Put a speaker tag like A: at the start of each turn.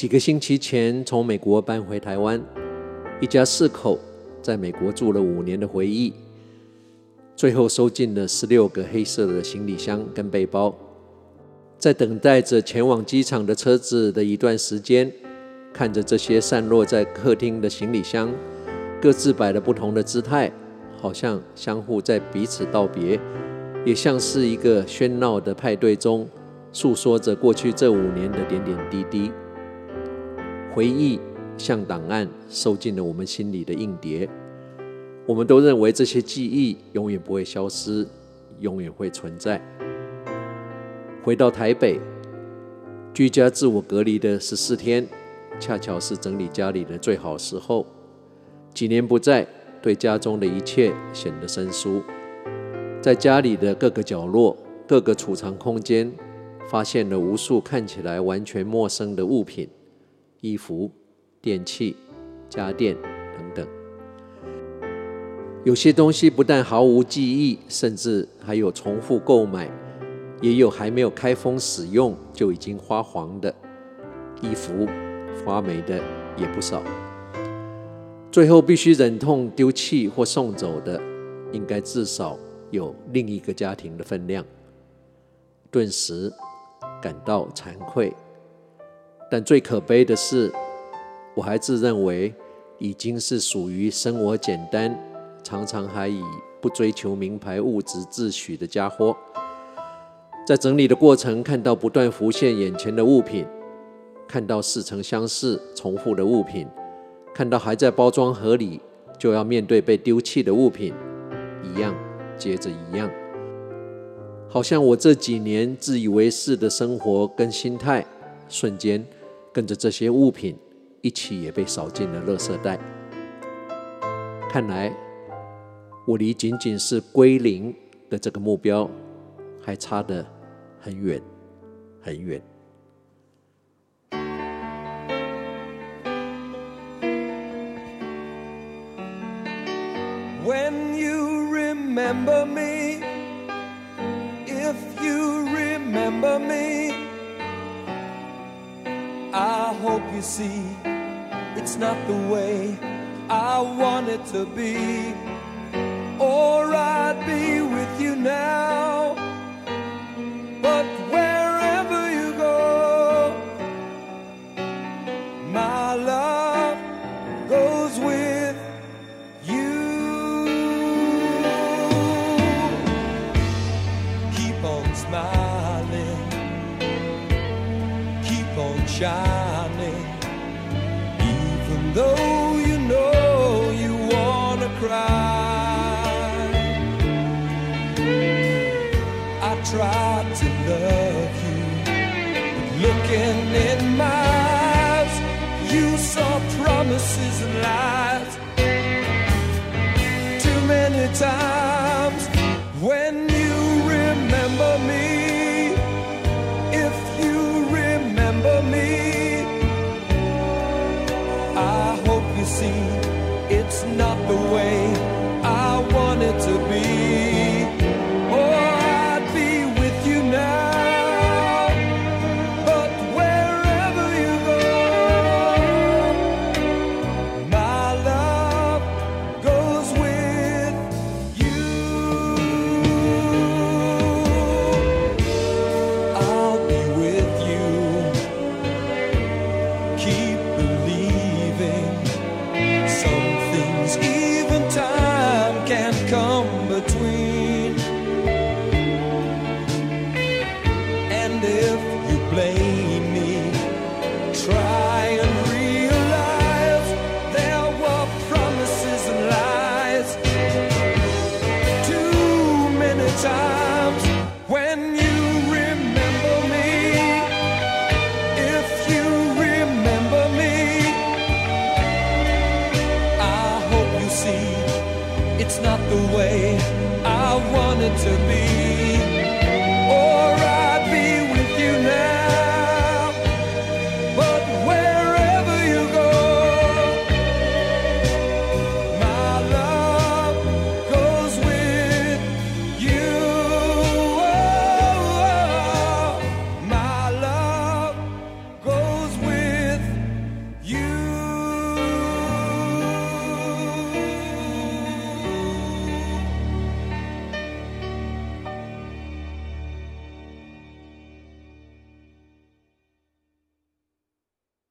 A: 几个星期前从美国搬回台湾，一家四口在美国住了五年的回忆，最后收进了十六个黑色的行李箱跟背包。在等待着前往机场的车子的一段时间，看着这些散落在客厅的行李箱，各自摆了不同的姿态，好像相互在彼此道别，也像是一个喧闹的派对中，诉说着过去这五年的点点滴滴。回忆像档案，收进了我们心里的硬碟。我们都认为这些记忆永远不会消失，永远会存在。回到台北，居家自我隔离的十四天，恰巧是整理家里的最好时候。几年不在，对家中的一切显得生疏。在家里的各个角落、各个储藏空间，发现了无数看起来完全陌生的物品。衣服、电器、家电等等，有些东西不但毫无记忆，甚至还有重复购买，也有还没有开封使用就已经发黄的衣服，发霉的也不少。最后必须忍痛丢弃或送走的，应该至少有另一个家庭的分量。顿时感到惭愧。但最可悲的是，我还自认为已经是属于生活简单、常常还以不追求名牌物质自诩的家伙。在整理的过程，看到不断浮现眼前的物品，看到似曾相识、重复的物品，看到还在包装盒里就要面对被丢弃的物品，一样接着一样，好像我这几年自以为是的生活跟心态，瞬间。跟着这些物品一起也被扫进了垃圾袋。看来，我离仅仅是归零的这个目标还差得很远很远。
B: When you remember me, if you remember me. Hope you see it's not the way I want it to be, or I'd be with you now. But Though you know you wanna cry, I tried to love you, but looking in my eyes, you saw promises and lies. Too many times it's not the way it's not the way I wanted to be.